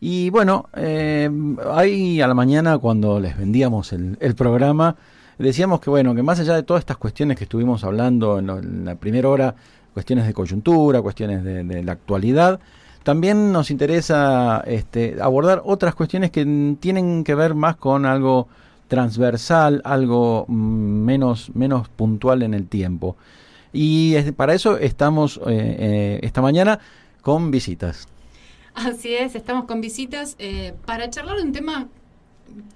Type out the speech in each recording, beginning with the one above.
Y bueno, eh, ahí a la mañana cuando les vendíamos el, programa, decíamos que bueno, que más allá de todas estas cuestiones que estuvimos hablando en, la primera hora, cuestiones de coyuntura, cuestiones de, la actualidad, también nos interesa este, abordar otras cuestiones que tienen que ver más con algo transversal, algo mm, menos, menos puntual en el tiempo. Y para eso estamos eh, eh, esta mañana con visitas. Así es, estamos con visitas eh, para charlar de un tema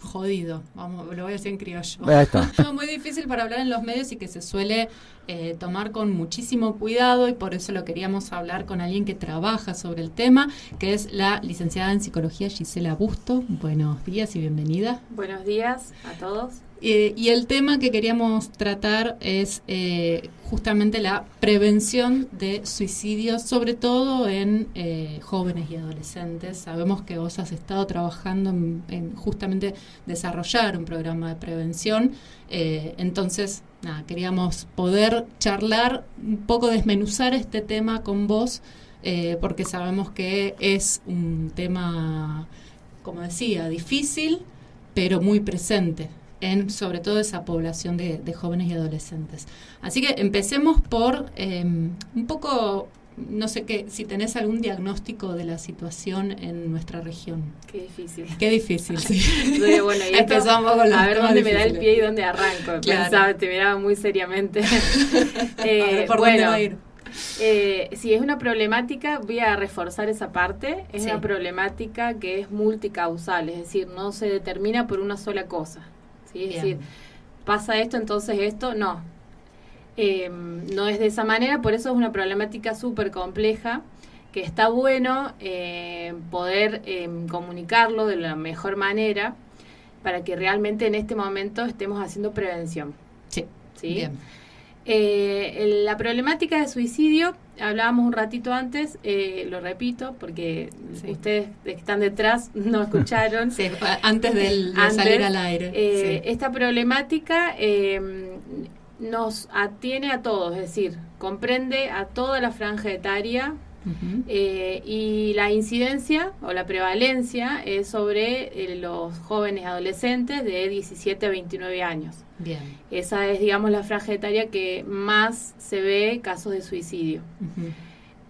jodido, vamos, lo voy a decir en criollo. Muy difícil para hablar en los medios y que se suele eh, tomar con muchísimo cuidado y por eso lo queríamos hablar con alguien que trabaja sobre el tema, que es la licenciada en psicología Gisela Busto. Buenos días y bienvenida. Buenos días a todos. Eh, y el tema que queríamos tratar es eh, justamente la prevención de suicidios, sobre todo en eh, jóvenes y adolescentes. Sabemos que vos has estado trabajando en, justamente desarrollar un programa de prevención. entonces, nada, queríamos poder charlar, un poco desmenuzar este tema con vos, porque sabemos que es un tema, como decía, difícil, pero muy presente en sobre todo esa población de, jóvenes y adolescentes. Así que empecemos por em, un poco, no sé qué, si tenés algún diagnóstico de la situación en nuestra región. Qué difícil. Qué difícil, sí. bueno, y Empezamos con A ver dónde me da el pie y dónde arranco. Pensaba, te miraba muy seriamente. eh, ¿Por dónde va a ir? Eh, si es una problemática, voy a reforzar esa parte. Es una problemática que es multicausal, es decir, no se determina por una sola cosa. Es decir, pasa esto, entonces esto, no. Em, no es de esa manera, por eso es una problemática súper compleja que está bueno eh, poder em, comunicarlo de la mejor manera para que realmente en este momento estemos haciendo prevención. Sí. ¿sí? Bien. Eh, la problemática de suicidio, hablábamos un ratito antes, eh, lo repito, porque ustedes que están detrás no escucharon. antes de salir al aire. Eh, esta problemática em, nos atiene a todos, es decir, comprende a toda la franja etaria eh, y la incidencia o la prevalencia es sobre eh, los jóvenes adolescentes de 17 a 29 años. Bien. Esa es, digamos, la franja etaria que más se ve casos de suicidio.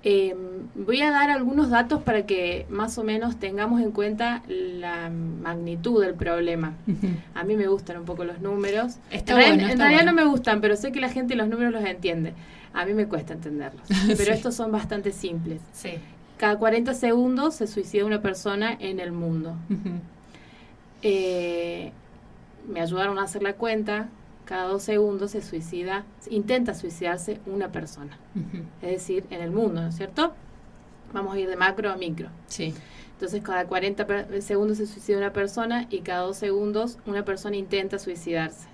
Em, voy a dar algunos datos para que más o menos tengamos en cuenta la magnitud del problema. A mí me gustan un poco los números. Está en, en realidad no me gustan, pero sé que la gente los números los entiende. A mí me cuesta entenderlos, pero estos son bastante simples. Sí. Cada 40 segundos se suicida una persona en el mundo. Eh, me ayudaron a hacer la cuenta. Cada dos segundos se suicida, intenta suicidarse una persona. Es decir, en el mundo, ¿no es cierto? Vamos a ir de macro a micro. Sí. Entonces, cada 40 segundos se suicida una persona y cada dos segundos una persona intenta suicidarse.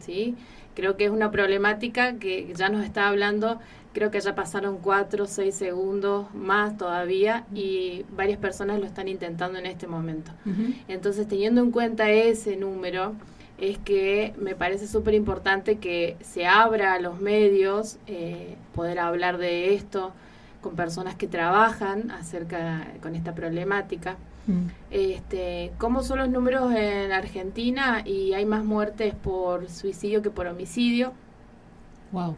¿Sí? Creo que es una problemática que ya nos está hablando, creo que ya pasaron cuatro, seis segundos más todavía y varias personas lo están intentando en este momento. Entonces, teniendo en cuenta ese número, es que me parece súper importante que se abra a los medios, eh, poder hablar de esto con personas que trabajan acerca con esta problemática. Mm. Este, ¿Cómo son los números en Argentina? Y hay más muertes por suicidio que por homicidio. Wow.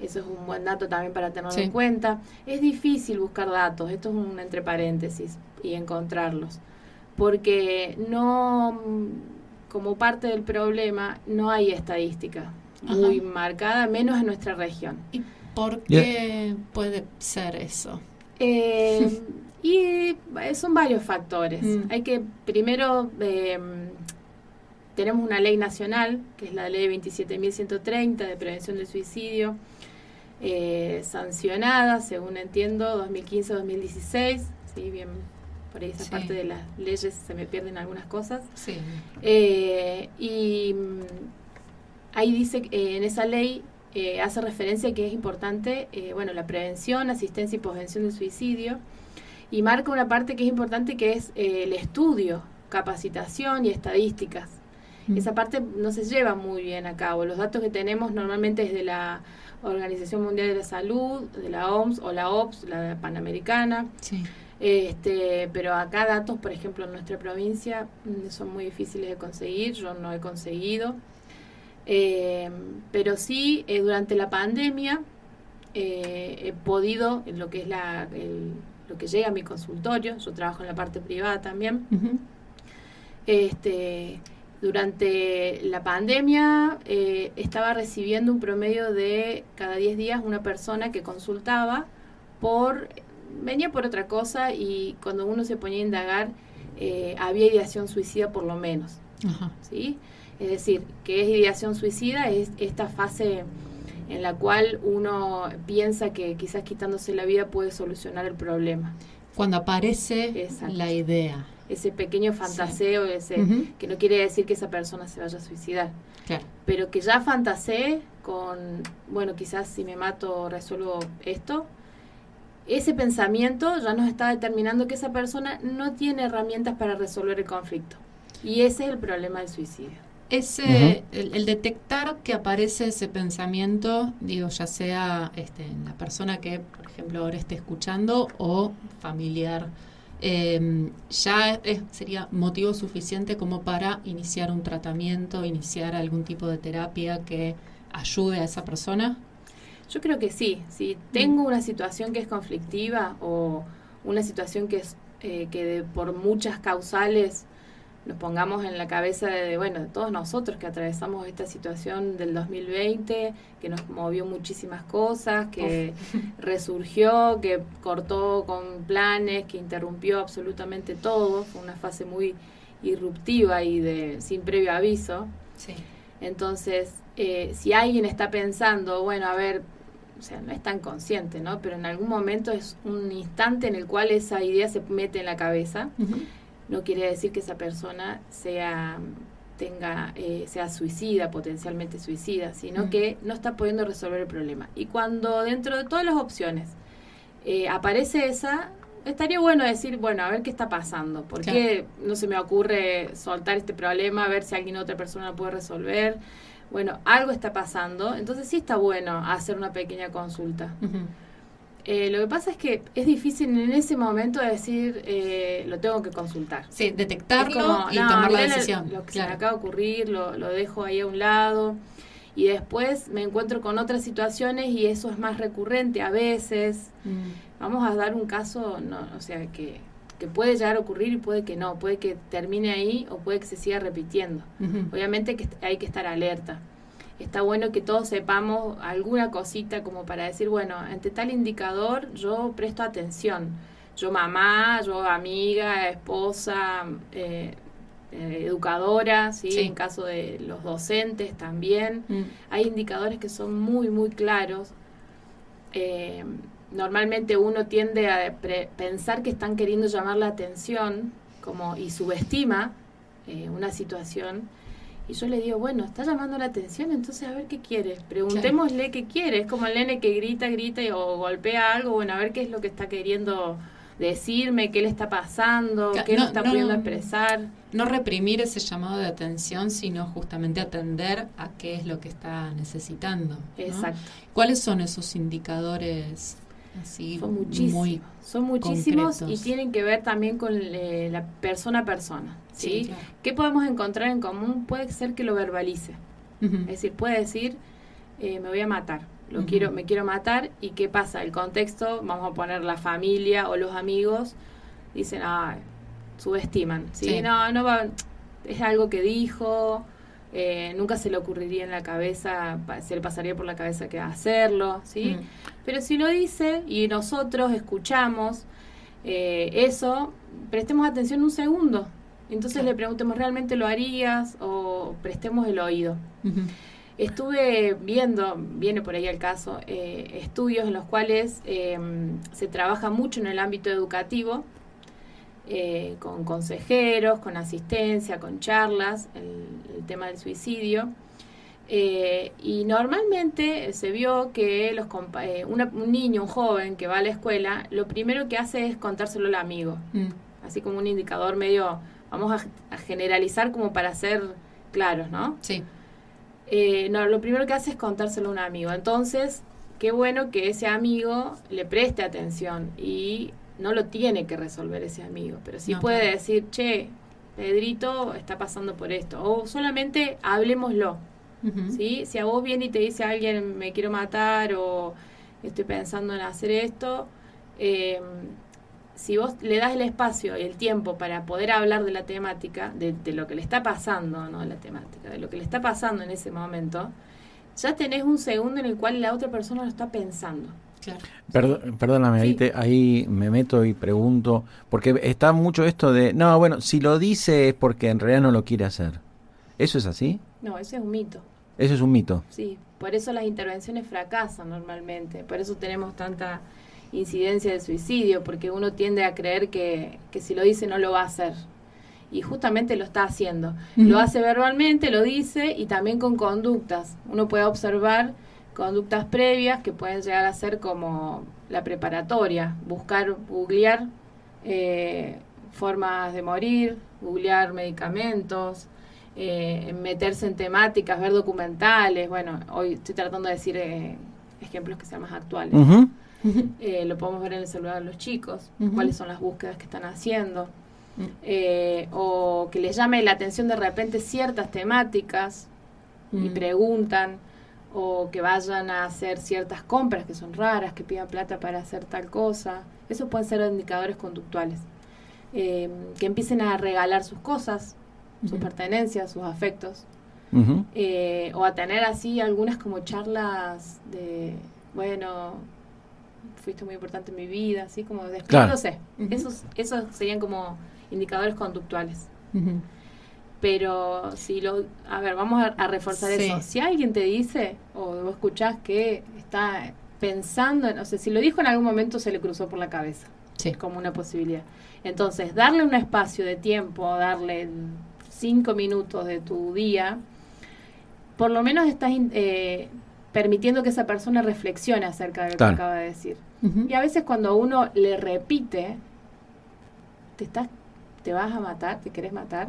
Eso es un buen dato también para tenerlo en cuenta. Es difícil buscar datos, esto es un entre paréntesis, y encontrarlos. Porque no, como parte del problema, no hay estadística muy marcada, menos en nuestra región. ¿Y por qué puede ser eso? Eh, Y eh, son varios factores. Mm. Hay que, primero, em, tenemos una ley nacional, que es la ley 27.130 de prevención del suicidio, eh, sancionada, según entiendo, 2015-2016. Sí, bien, por ahí esa parte de las leyes se me pierden algunas cosas. Sí. Eh, y mm, ahí dice, en esa ley hace referencia que es importante, bueno, la prevención, asistencia y prevención del suicidio y marca una parte que es importante que es eh, el estudio, capacitación y estadísticas. Mm. Esa parte no se lleva muy bien a cabo. Los datos que tenemos normalmente es de la Organización Mundial de la Salud, de la OMS o la OPS, la Panamericana. Este, pero acá datos, por ejemplo, en nuestra provincia mm, son muy difíciles de conseguir, yo no he conseguido. Eh, pero sí, eh, durante la pandemia eh, he podido, en lo que es la, lo que llega a mi consultorio, yo trabajo en la parte privada también, este, durante la pandemia estaba recibiendo un promedio de cada 10 días una persona que consultaba por venía por otra cosa y cuando uno se ponía a indagar eh, había ideación suicida por lo menos. ¿sí? Es decir, que es ideación suicida? Es esta fase en la cual uno piensa que quizás quitándose la vida puede solucionar el problema. Cuando aparece la idea. Ese pequeño fantaseo, ese, que no quiere decir que esa persona se vaya a suicidar. Pero que ya fantasee con, bueno, quizás si me mato resuelvo esto, ese pensamiento ya nos está determinando que esa persona no tiene herramientas para resolver el conflicto. Y ese es el problema del suicidio. Ese, el, detectar que aparece ese pensamiento, digo, ya sea este, en la persona que, por ejemplo, ahora esté escuchando o familiar, em, ya sería motivo suficiente como para iniciar un tratamiento, iniciar algún tipo de terapia que ayude a esa persona. Yo creo que sí. Si tengo una situación que es conflictiva o una situación que es eh, que por muchas causales nos pongamos en la cabeza de, bueno, de todos nosotros que atravesamos esta situación del 2020, que nos movió muchísimas cosas, que resurgió, que cortó con planes, que interrumpió absolutamente todo, fue una fase muy irruptiva y de sin previo aviso. Sí. Entonces, eh, si alguien está pensando, bueno, a ver, o sea, no es tan consciente, ¿no? Pero en algún momento es un instante en el cual esa idea se mete en la cabeza. No quiere decir que esa persona sea tenga eh, sea suicida, potencialmente suicida, sino que no está pudiendo resolver el problema. Y cuando dentro de todas las opciones eh, aparece esa, estaría bueno decir, bueno, a ver qué está pasando, por qué no se me ocurre soltar este problema, a ver si alguien otra persona lo puede resolver bueno, algo está pasando, entonces sí está bueno hacer una pequeña consulta. Eh, lo que pasa es que es difícil en ese momento decir, eh, lo tengo que consultar. Sí, detectarlo y tomar la decisión. Lo que se me acaba de ocurrir, lo, lo dejo ahí a un lado. Y después me encuentro con otras situaciones y eso es más recurrente a veces. Mm. Vamos a dar un caso, no, o sea, que que puede llegar a ocurrir y puede que no, puede que termine ahí o puede que se siga repitiendo. Obviamente que hay que estar alerta. Está bueno que todos sepamos alguna cosita como para decir, bueno, ante tal indicador yo presto atención. Yo mamá, yo amiga, esposa, eh, eh, educadora, ¿sí? en caso de los docentes también. Mm. Hay indicadores que son muy, muy claros. Eh, normalmente uno tiende a pensar que están queriendo llamar la atención como y subestima eh, una situación y yo le digo, bueno, está llamando la atención, entonces a ver qué quiere. Preguntémosle qué quiere. Es como el nene que grita, grita o golpea algo. Bueno, a ver qué es lo que está queriendo decirme, qué le está pasando, qué no, está pudiendo expresar. No reprimir ese llamado de atención, sino justamente atender a qué es lo que está necesitando. Exacto. ¿Cuáles son esos indicadores son muchísimos. son muchísimos y tienen que ver también con eh, la persona a persona. ¿sí? ¿Qué podemos encontrar en común? Puede ser que lo verbalice. Es decir, puede decir, eh, me voy a matar, lo quiero, me quiero matar. ¿Y qué pasa? El contexto, vamos a poner la familia o los amigos, dicen, ah, subestiman. ¿sí? No, no va, es algo que dijo, eh, nunca se le ocurriría en la cabeza, se le pasaría por la cabeza que hacerlo, ¿sí? Mm. Pero si lo dice y nosotros escuchamos eh, eso, prestemos atención un segundo. Entonces le preguntemos, ¿realmente lo harías? O prestemos el oído. Estuve viendo, viene por ahí el caso, eh, estudios en los cuales em, se trabaja mucho en el ámbito educativo eh, con consejeros, con asistencia, con charlas, el, tema del suicidio. Eh, y normalmente se vio que los eh, un niño, un joven que va a la escuela, lo primero que hace es contárselo al amigo, mm. así como un indicador medio, vamos a, generalizar como para ser claros, ¿no? Sí. no, lo primero que hace es contárselo a un amigo. Entonces, qué bueno que ese amigo le preste atención y no lo tiene que resolver ese amigo, pero sí puede decir, che, Pedrito está pasando por esto, o solamente hablemoslo. ¿sí? Si a vos viene y te dice alguien me quiero matar o estoy pensando en hacer esto, eh, si vos le das el espacio y el tiempo para poder hablar de la temática, de, lo que le está pasando, no de la temática, de lo que le está pasando en ese momento, ya tenés un segundo en el cual la otra persona lo está pensando. Perdóname, ahí, ahí me meto y pregunto, porque está mucho esto de, no, bueno, si lo dice es porque en realidad no lo quiere hacer. ¿Eso es así? No, ese es un mito. Eso es un mito. Sí, por eso las intervenciones fracasan normalmente, por eso tenemos tanta incidencia de suicidio, porque uno tiende a creer que, que si lo dice no lo va a hacer. Y justamente lo está haciendo. Lo hace verbalmente, lo dice y también con conductas. Uno puede observar conductas previas que pueden llegar a ser como la preparatoria, buscar, googlear eh, formas de morir, googlear medicamentos, eh, meterse en temáticas, ver documentales. Bueno, hoy estoy tratando de decir eh, ejemplos que sean más actuales. Eh, lo podemos ver en el celular de los chicos, cuáles son las búsquedas que están haciendo. Mm. Eh, o que les llame la atención de repente ciertas temáticas y mm. preguntan, o que vayan a hacer ciertas compras que son raras, que pidan plata para hacer tal cosa. Esos pueden ser indicadores conductuales. Eh, que empiecen a regalar sus cosas, sus pertenencias, sus afectos. o a tener así algunas como charlas de, bueno, fuiste muy importante en mi vida, así como despidiéndose. esos, esos serían como indicadores conductuales. Pero si lo, a ver, vamos a, reforzar eso. Si alguien te dice, o vos escuchás que está pensando, en, o sea, si lo dijo en algún momento se le cruzó por la cabeza. Sí. Como una posibilidad. Entonces, darle un espacio de tiempo, darle cinco minutos de tu día, por lo menos estás eh, permitiendo que esa persona reflexione acerca de lo que acaba de decir. Y a veces cuando uno le repite, te, estás, te vas a matar, te querés matar,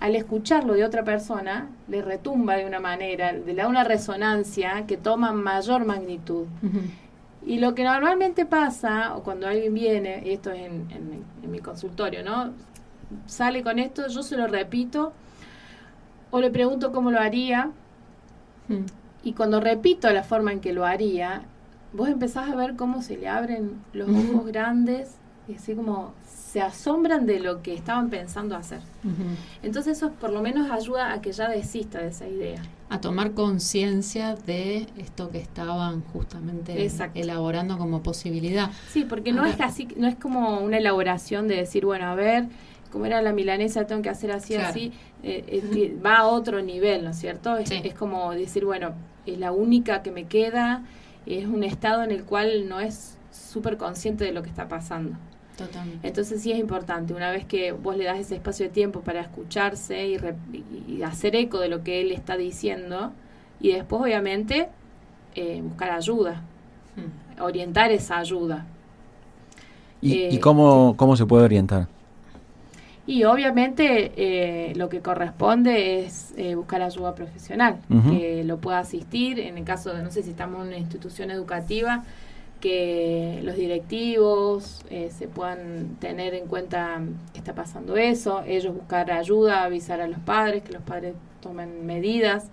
al escucharlo de otra persona, le retumba de una manera, le da una resonancia que toma mayor magnitud. Y lo que normalmente pasa, o cuando alguien viene, y esto es en, en, mi consultorio, ¿no? Sale con esto, yo se lo repito, o le pregunto cómo lo haría, y cuando repito la forma en que lo haría, vos empezás a ver cómo se le abren los ojos grandes y así como se asombran de lo que estaban pensando hacer. Entonces eso por lo menos ayuda a que ya desista de esa idea. A tomar conciencia de esto que estaban justamente elaborando como posibilidad. Sí, porque no es así, no es como una elaboración de decir, bueno, a ver, como era la milanesa, tengo que hacer así, así, eh, eh, va a otro nivel, ¿no es cierto? Es, es como decir, bueno, es la única que me queda, es un estado en el cual no es súper consciente de lo que está pasando. Totalmente. Entonces sí es importante, una vez que vos le das ese espacio de tiempo para escucharse y, hacer eco de lo que él está diciendo, y después obviamente eh, buscar ayuda, hmm. orientar esa ayuda. ¿Y, cómo, cómo se puede orientar? Y obviamente eh, lo que corresponde es eh, buscar ayuda profesional, que lo pueda asistir, en el caso de, no sé si estamos en una institución educativa, que los directivos eh, se puedan tener en cuenta que está pasando eso, ellos buscar ayuda, avisar a los padres, que los padres tomen medidas,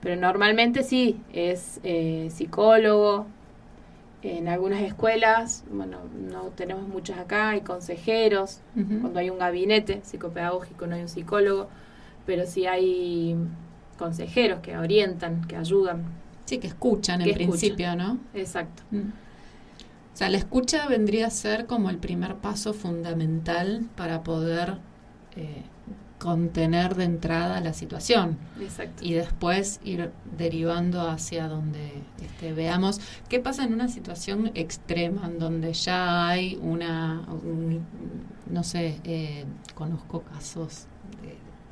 pero normalmente sí, es psicólogo, en algunas escuelas, bueno, no tenemos muchas acá, hay consejeros, cuando hay un gabinete psicopedagógico no hay un psicólogo, pero sí hay consejeros que orientan, que ayudan. Sí, que escuchan en principio, ¿no? Exacto. Mm. O sea, la escucha vendría a ser como el primer paso fundamental para poder eh, contener de entrada la situación Exacto. y después ir derivando hacia donde este, veamos qué pasa en una situación extrema en donde ya hay una, no sé, eh, conozco casos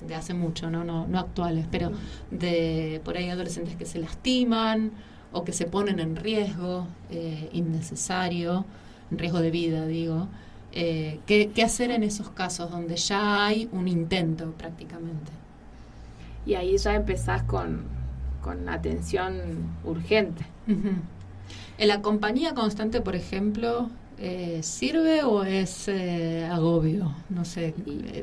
de, hace mucho, ¿no? ¿no? No actuales, pero de por ahí adolescentes que se lastiman o que se ponen en riesgo eh, innecesario, en riesgo de vida, digo. Eh, ¿qué, hacer en esos casos donde ya hay un intento prácticamente? Y ahí ya empezás con, atención urgente. En la compañía constante, por ejemplo, eh, sirve o es eh, agobio? No sé,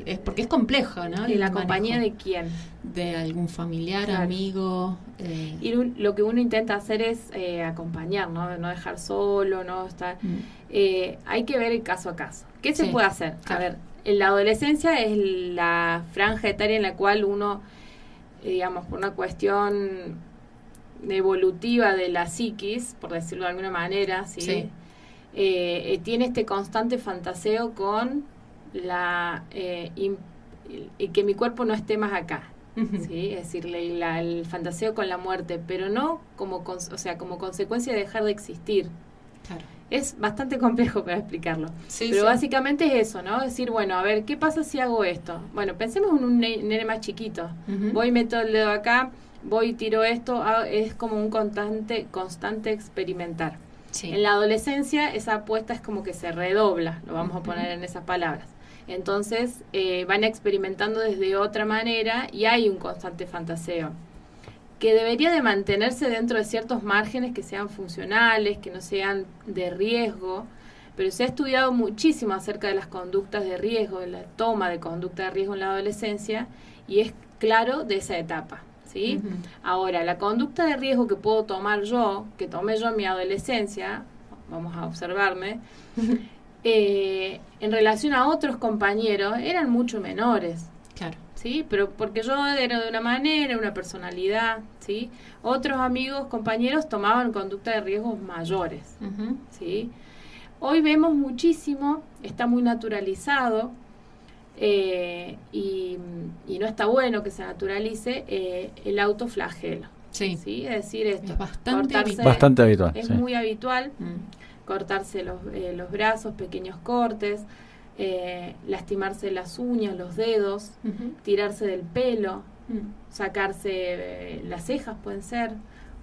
es porque es complejo, ¿no? ¿Y la compañía de quién? De algún familiar, amigo. Eh. Y lo que uno intenta hacer es acompañar, ¿no? No dejar solo, no estar... Mm. hay que ver el caso a caso. ¿Qué se puede hacer? A ver, en la adolescencia es la franja etaria en la cual uno, digamos, por una cuestión evolutiva de la psiquis, por decirlo de alguna manera, ¿sí? Eh, eh, tiene este constante fantaseo con la eh, que mi cuerpo no esté más acá. ¿sí? Es decir, el fantaseo con la muerte, pero no como, o sea, como consecuencia de dejar de existir. Es bastante complejo para explicarlo. pero básicamente es eso, ¿no? Decir, bueno, a ver, ¿qué pasa si hago esto? Bueno, pensemos en un nene más chiquito. Voy, meto el dedo acá, voy tiro esto, ah, es como un constante, constante experimentar. En la adolescencia esa apuesta es como que se redobla, lo vamos a poner en esas palabras. Entonces eh, van experimentando desde otra manera y hay un constante fantaseo que debería de mantenerse dentro de ciertos márgenes que sean funcionales, que no sean de riesgo, pero se ha estudiado muchísimo acerca de las conductas de riesgo, de la toma de conducta de riesgo en la adolescencia y es claro de esa etapa. Ahora, la conducta de riesgo que puedo tomar yo, que tomé yo en mi adolescencia, vamos a observarme, eh, en relación a otros compañeros, eran mucho menores. Claro. ¿Sí? Pero porque yo era de una manera, una personalidad, ¿sí? Otros amigos, compañeros tomaban conducta de riesgos mayores, ¿sí? Hoy vemos muchísimo, está muy naturalizado, eh, y, no está bueno que se naturalice eh, el autoflagelo. Sí. sí. Es decir, esto. Es bastante, habitual. Es muy habitual mm. cortarse los, eh, los, brazos, pequeños cortes, lastimarse las uñas, los dedos, tirarse del pelo, mm. sacarse las cejas, pueden ser,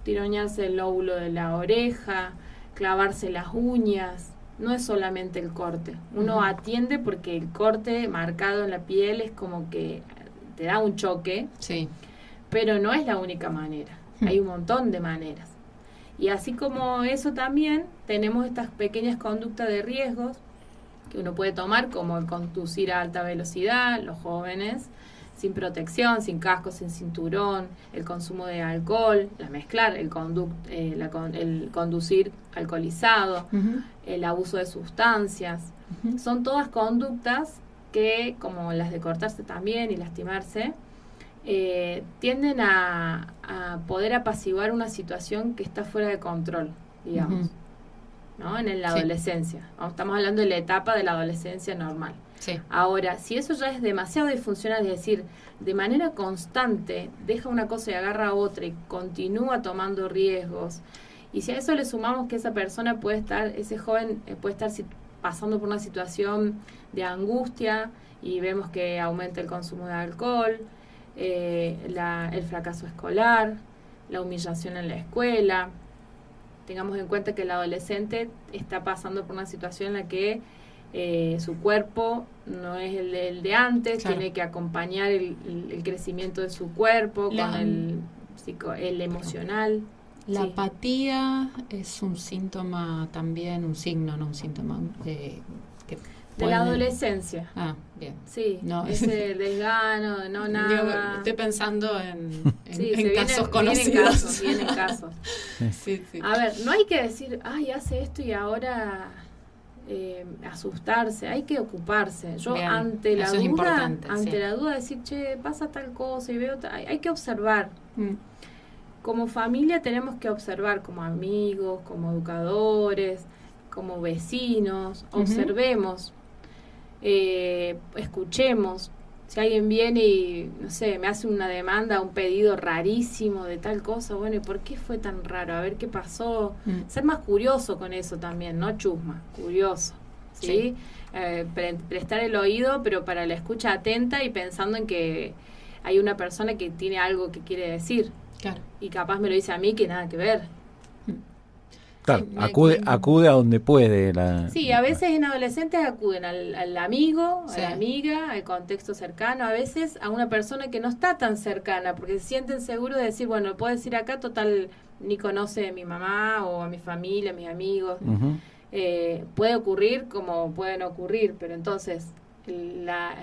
tiroñarse el lóbulo de la oreja, clavarse las uñas, no es solamente el corte. Uno atiende porque el corte marcado en la piel es como que te da un choque. Sí. Pero no es la única manera. Hay un montón de maneras. Y así como eso también, tenemos estas pequeñas conductas de riesgos que uno puede tomar, como el conducir a alta velocidad, los jóvenes, sin protección, sin casco, sin cinturón, el consumo de alcohol, la mezclar, el, eh, el conducir alcoholizado, el abuso de sustancias. Son todas conductas que, como las de cortarse también y lastimarse, eh, tienden a, poder apaciguar una situación que está fuera de control, digamos, ¿no? En la adolescencia. Estamos hablando de la etapa de la adolescencia normal. Ahora, si eso ya es demasiado disfuncional, es decir, de manera constante deja una cosa y agarra otra y continúa tomando riesgos, y si a eso le sumamos que esa persona puede estar, ese joven eh, puede estar pasando por una situación de angustia y vemos que aumenta el consumo de alcohol, eh, el fracaso escolar, la humillación en la escuela. Tengamos en cuenta que el adolescente está pasando por una situación en la que eh, su cuerpo no es el, de antes, tiene que acompañar el, crecimiento de su cuerpo con el, el emocional. La apatía es un síntoma también, un signo, no un síntoma de, de la adolescencia. Ah, bien. Sí, no, ese desgano, no nada. estoy pensando en, casos conocidos. Vienen casos, A ver, no hay que decir, ay, hace esto y ahora eh, asustarse, hay que ocuparse. Yo ante la duda, ante la duda decir, che, pasa tal cosa y veo, hay, que observar. Mm. Como familia tenemos que observar como amigos, como educadores, como vecinos, observemos, eh, escuchemos. Si alguien viene y, no sé, me hace una demanda, un pedido rarísimo de tal cosa, bueno, ¿y por qué fue tan raro? A ver qué pasó. Mm. Ser más curioso con eso también, no chusma, curioso. ¿sí? Eh, prestar el oído, pero para la escucha atenta y pensando en que hay una persona que tiene algo que quiere decir. Y capaz me lo dice a mí que nada que ver. Claro, acude, acude a donde puede. La, sí, a veces en adolescentes acuden al, amigo, a la amiga, al contexto cercano, a veces a una persona que no está tan cercana, porque se sienten seguros de decir, bueno, puedo decir acá, total, ni conoce a mi mamá o a mi familia, a mis amigos. Eh, puede ocurrir como pueden ocurrir, pero entonces la,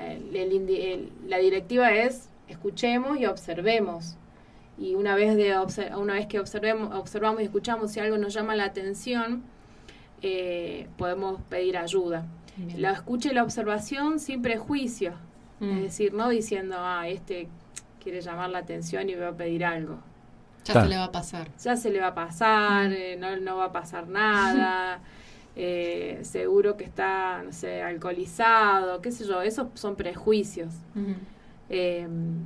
la directiva es escuchemos y observemos. Y una vez, de una vez que observemos, observamos y escuchamos si algo nos llama la atención, eh, podemos pedir ayuda. La escucha y la observación sin prejuicio. Es mm. decir, no diciendo, ah, este quiere llamar la atención y va a pedir algo. Ya se le va a pasar. Ya se le va a pasar, mm. eh, no, no va a pasar nada. Eh, seguro que está, no sé, alcoholizado, qué sé yo, esos son prejuicios. Em,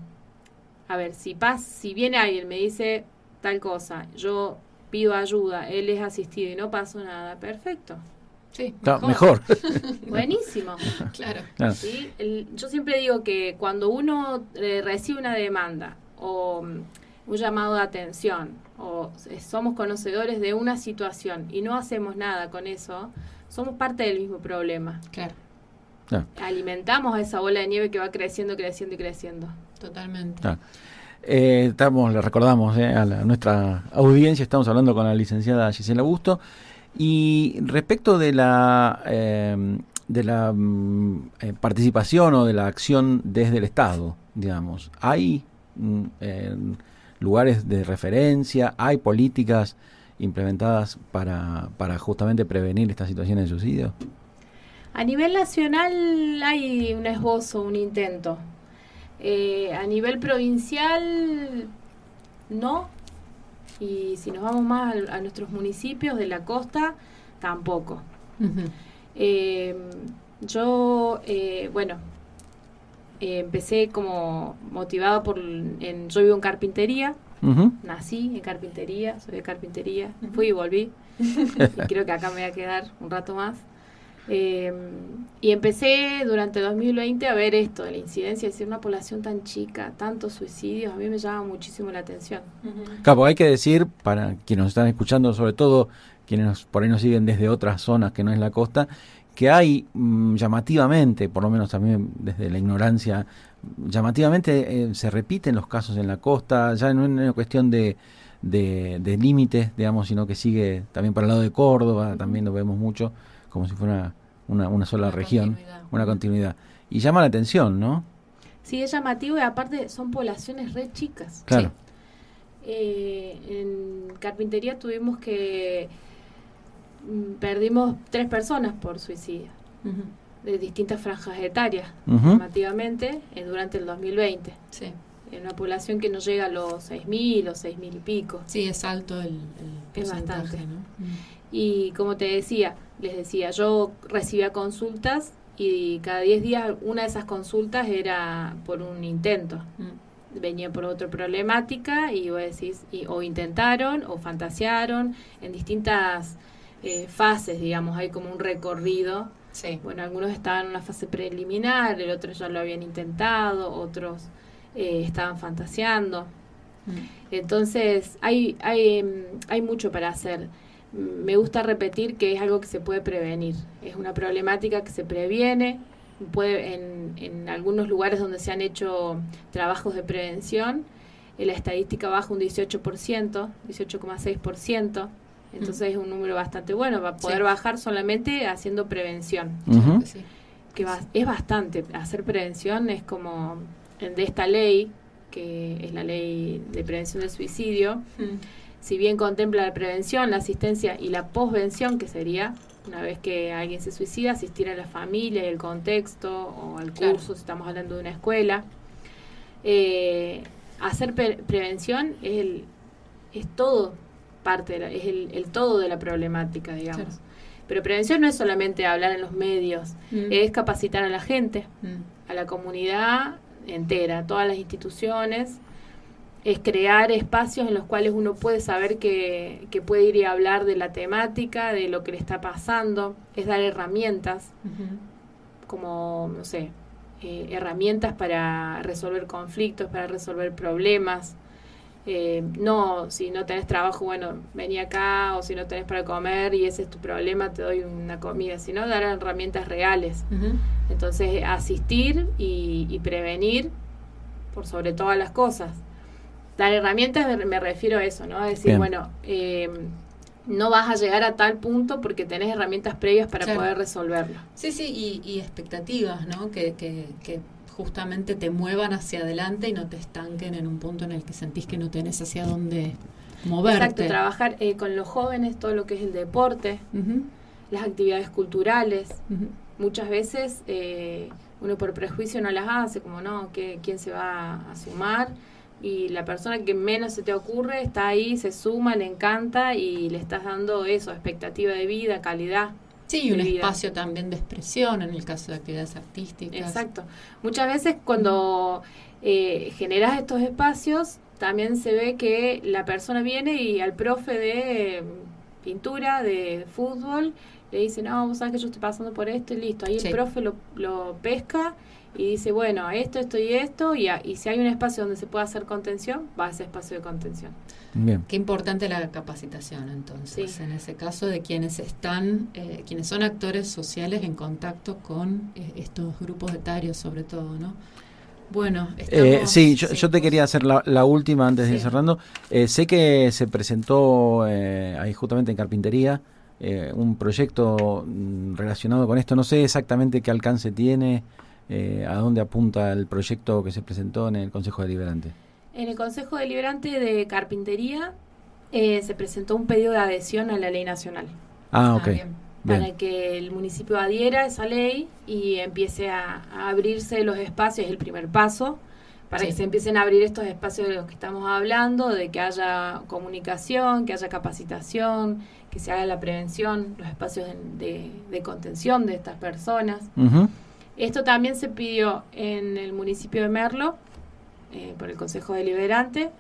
a ver, si, pas, si viene alguien me dice tal cosa, yo pido ayuda, él es asistido y no pasó nada, perfecto. Sí, mejor. Buenísimo. claro. yo siempre digo que cuando uno eh, recibe una demanda o mm, un llamado de atención o somos conocedores de una situación y no hacemos nada con eso, somos parte del mismo problema. Claro. Alimentamos a esa bola de nieve que va creciendo, creciendo y creciendo. Totalmente. Eh, estamos, le recordamos eh, a, nuestra audiencia, estamos hablando con la licenciada Gisela Busto. Y respecto de la, eh, de la mm, participación o de la acción desde el Estado, digamos, ¿hay mm, lugares de referencia? ¿Hay políticas implementadas para, para justamente prevenir estas situaciones de suicidio? A nivel nacional hay un esbozo, un intento. Eh, a nivel provincial, no. Y si nos vamos más a, nuestros municipios de la costa, tampoco. Eh, yo, eh, bueno, empecé como motivado por... En, yo vivo en carpintería. Nací en carpintería, soy de carpintería. Fui y volví. y creo que acá me voy a quedar un rato más. Eh, y empecé durante 2020 a ver esto de la incidencia, es decir, una población tan chica, tantos suicidios, a mí me llama muchísimo la atención. Capo, hay que decir, para quienes nos están escuchando, sobre todo quienes por ahí nos siguen desde otras zonas que no es la costa, que hay mm, llamativamente, por lo menos también desde la ignorancia, llamativamente eh, se repiten los casos en la costa, ya no es una cuestión de, de, de límites, digamos, sino que sigue también para el lado de Córdoba, también lo vemos mucho como si fuera una, una sola región, una continuidad. Y llama la atención, ¿no? Sí, es llamativo y aparte son poblaciones re chicas. Claro. Eh, en carpintería tuvimos que mm, perdimos tres personas por suicidio de distintas franjas etarias llamativamente eh, durante el 2020 sí en una población que no llega a los 6.000 o 6.000 y pico sí es alto el, el es bastante ¿no? Y como te decía les decía, yo recibía consultas y cada 10 días una de esas consultas era por un intento. Mm. Venía por otra problemática y vos decís, y, o intentaron o fantasearon en distintas eh, fases, digamos, hay como un recorrido. Sí. Bueno, algunos estaban en una fase preliminar, el otro ya lo habían intentado, otros eh, estaban fantaseando. Mm. Entonces, hay, hay, mm, hay mucho para hacer me gusta repetir que es algo que se puede prevenir. Es una problemática que se previene. Puede, en, en algunos lugares donde se han hecho trabajos de prevención, la estadística baja un 18%, 18,6%. Entonces es un número bastante bueno. Va a poder bajar solamente haciendo prevención. Que es bastante. Hacer prevención es como de esta ley, que es la ley de prevención del suicidio si bien contempla la prevención, la asistencia y la posvención, que sería una vez que alguien se suicida, asistir a la familia y el contexto o al curso, si estamos hablando de una escuela. Eh, hacer prevención es, el, es todo parte, es el, todo de la problemática, digamos. Pero prevención no es solamente hablar en los medios, mm. es capacitar a la gente, mm. a la comunidad entera, a todas las instituciones, es crear espacios en los cuales uno puede saber que, puede ir y hablar de la temática, de lo que le está pasando, es dar herramientas, como, no sé, eh, herramientas para resolver conflictos, para resolver problemas. Eh, no, si no tenés trabajo, bueno, vení acá, o si no tenés para comer y ese es tu problema, te doy una comida, sino dar herramientas reales. Entonces, asistir y, y prevenir por sobre todas las cosas. Dar herramientas me refiero a eso, ¿no? A decir, bueno, eh, no vas a llegar a tal punto porque tenés herramientas previas para poder resolverlo. Sí, sí, y, expectativas, ¿no? Que, que, que, justamente te muevan hacia adelante y no te estanquen en un punto en el que sentís que no tenés hacia dónde moverte. Exacto, trabajar eh, con los jóvenes, todo lo que es el deporte, las actividades culturales. Muchas veces eh, uno por prejuicio no las hace, como no, que quién se va a sumar y la persona que menos se te ocurre está ahí, se suma, le encanta y le estás dando eso, expectativa de vida, calidad. Sí, y un espacio también de expresión en el caso de actividades artísticas. Exacto. Muchas veces cuando eh, generas estos espacios, también se ve que la persona viene y al profe de pintura, de fútbol, le dice, no, vos sabes que yo estoy pasando por esto y listo. Ahí el profe lo, lo pesca y dice, bueno, esto, esto y esto, y, y si hay un espacio donde se pueda hacer contención, va a ese espacio de contención. Bien. Qué importante la capacitación, entonces, en ese caso de quienes están, eh, quienes son actores sociales en contacto con eh, estos grupos etarios, sobre todo, ¿no? Bueno, eh, sí, yo, te quería hacer la, última antes de ir cerrando. sé que se presentó ahí justamente en carpintería un proyecto mm, relacionado con esto. No sé exactamente qué alcance tiene. Eh, a dónde apunta el proyecto que se presentó en el Consejo Deliberante. En el Consejo Deliberante de Carpintería eh, se presentó un pedido de adhesión a la ley nacional. Ah, ok. Para que el municipio adhiera a esa ley y empiece a, abrirse los espacios, es el primer paso, para que se empiecen a abrir estos espacios de los que estamos hablando, de que haya comunicación, que haya capacitación, que se haga la prevención, los espacios de, contención de estas personas. Esto también se pidió en el municipio de Merlo eh, por el Consejo Deliberante,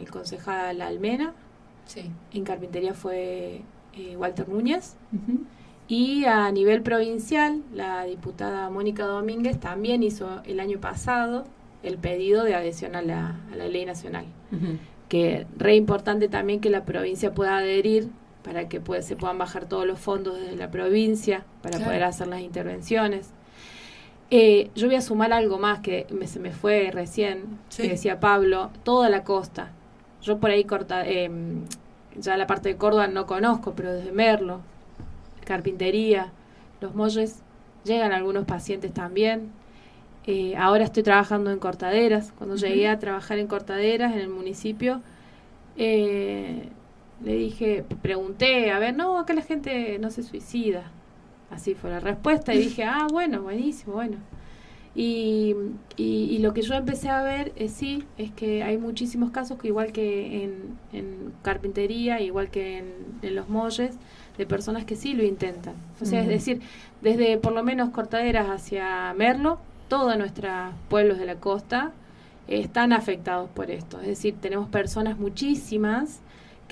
el concejal Almena. Sí. En carpintería fue eh, Walter Núñez. Y a nivel provincial, la diputada Mónica Domínguez también hizo el año pasado el pedido de adhesión a la, ley nacional. Que re importante también que la provincia pueda adherir para que se puedan bajar todos los fondos desde la provincia para poder hacer las intervenciones. Eh, yo voy a sumar algo más que se me fue recién, que decía Pablo, toda la costa. Yo por ahí corta, eh, ya la parte de Córdoba no conozco, pero desde Merlo, carpintería, los molles, llegan algunos pacientes también. Eh, ahora estoy trabajando en cortaderas. Cuando llegué a trabajar en cortaderas en el municipio, le dije, pregunté, a ver, no, acá la gente no se suicida. Así fue la respuesta y dije, ah, bueno, buenísimo, bueno. Y, y, lo que yo empecé a ver es sí, es que hay muchísimos casos que igual que en, en carpintería, igual que en, los molles, de personas que sí lo intentan. O sea, es decir, desde por lo menos Cortaderas hacia Merlo, todos nuestros pueblos de la costa están afectados por esto. Es decir, tenemos personas muchísimas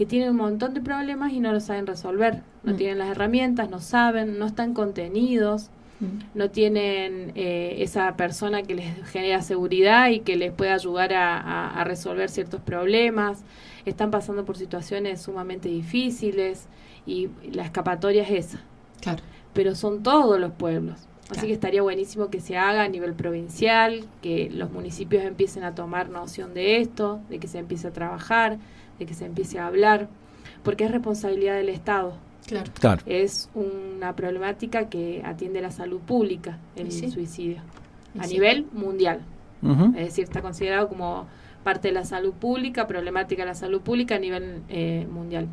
que tienen un montón de problemas y no lo saben resolver. No mm. tienen las herramientas, no saben, no están contenidos, mm. no tienen eh, esa persona que les genera seguridad y que les pueda ayudar a, resolver ciertos problemas. Están pasando por situaciones sumamente difíciles y la escapatoria es esa. Claro. Pero son todos los pueblos. Así que estaría buenísimo que se haga a nivel provincial, que los municipios empiecen a tomar noción de esto, de que se empiece a trabajar, de que se empiece a hablar, porque es responsabilidad del Estado. Claro. Es una problemática que atiende la salud pública, el suicidio, a nivel mundial. Es decir, está considerado como parte de la salud pública, problemática de la salud pública a nivel eh, mundial.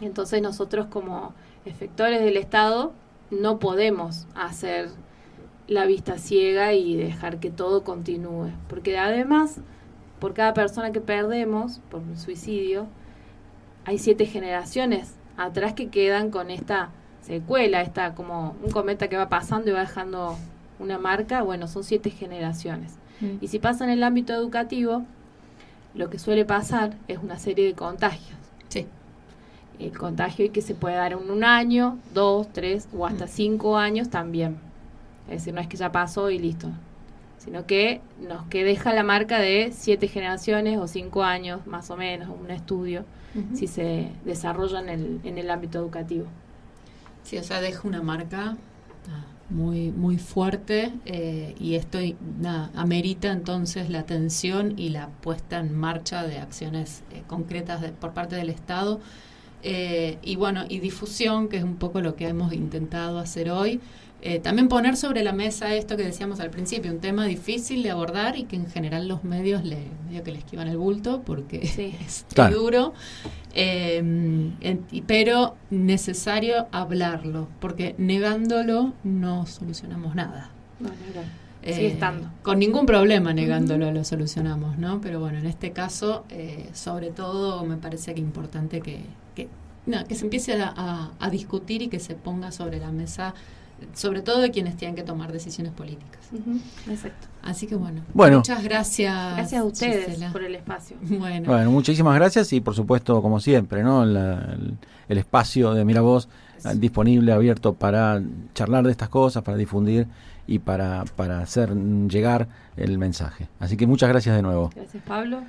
Entonces nosotros como efectores del Estado no podemos hacer la vista ciega y dejar que todo continúe, porque además por cada persona que perdemos por un suicidio, hay siete generaciones atrás que quedan con esta secuela, esta como un cometa que va pasando y va dejando una marca, bueno, son siete generaciones. Mm. Y si pasa en el ámbito educativo, lo que suele pasar es una serie de contagios. Sí. El contagio y que se puede dar en un año, dos, tres o hasta mm. cinco años también. Es decir, no es que ya pasó y listo sino que nos que deja la marca de siete generaciones o cinco años más o menos, un estudio, si se desarrolla en el, en el ámbito educativo. Sí, o sea, deja una marca muy, muy fuerte eh, y esto nada, amerita entonces la atención y la puesta en marcha de acciones eh, concretas por parte del Estado Eh, y bueno, y difusión, que es un poco lo que hemos intentado hacer hoy. Eh, también poner sobre la mesa esto que decíamos al principio, un tema difícil de abordar y que en general los medios le, medio que le esquivan el bulto porque es, duro, eh, pero necesario hablarlo, porque negándolo no solucionamos nada. Sigue estando. Con ningún problema negándolo lo solucionamos, ¿no? Pero bueno, en este caso, sobre todo me parece que es importante que, que se empiece a, discutir y que se ponga sobre la mesa, sobre todo de quienes tienen que tomar decisiones políticas. Exacto. Así que bueno, bueno, muchas gracias. Gracias a ustedes por el espacio. Bueno. bueno. muchísimas gracias y por supuesto, como siempre, ¿no? el, espacio de Miravoz eh, disponible, abierto para charlar de estas cosas, para difundir y para, para hacer llegar el mensaje. Así que muchas gracias de nuevo. Gracias, Pablo.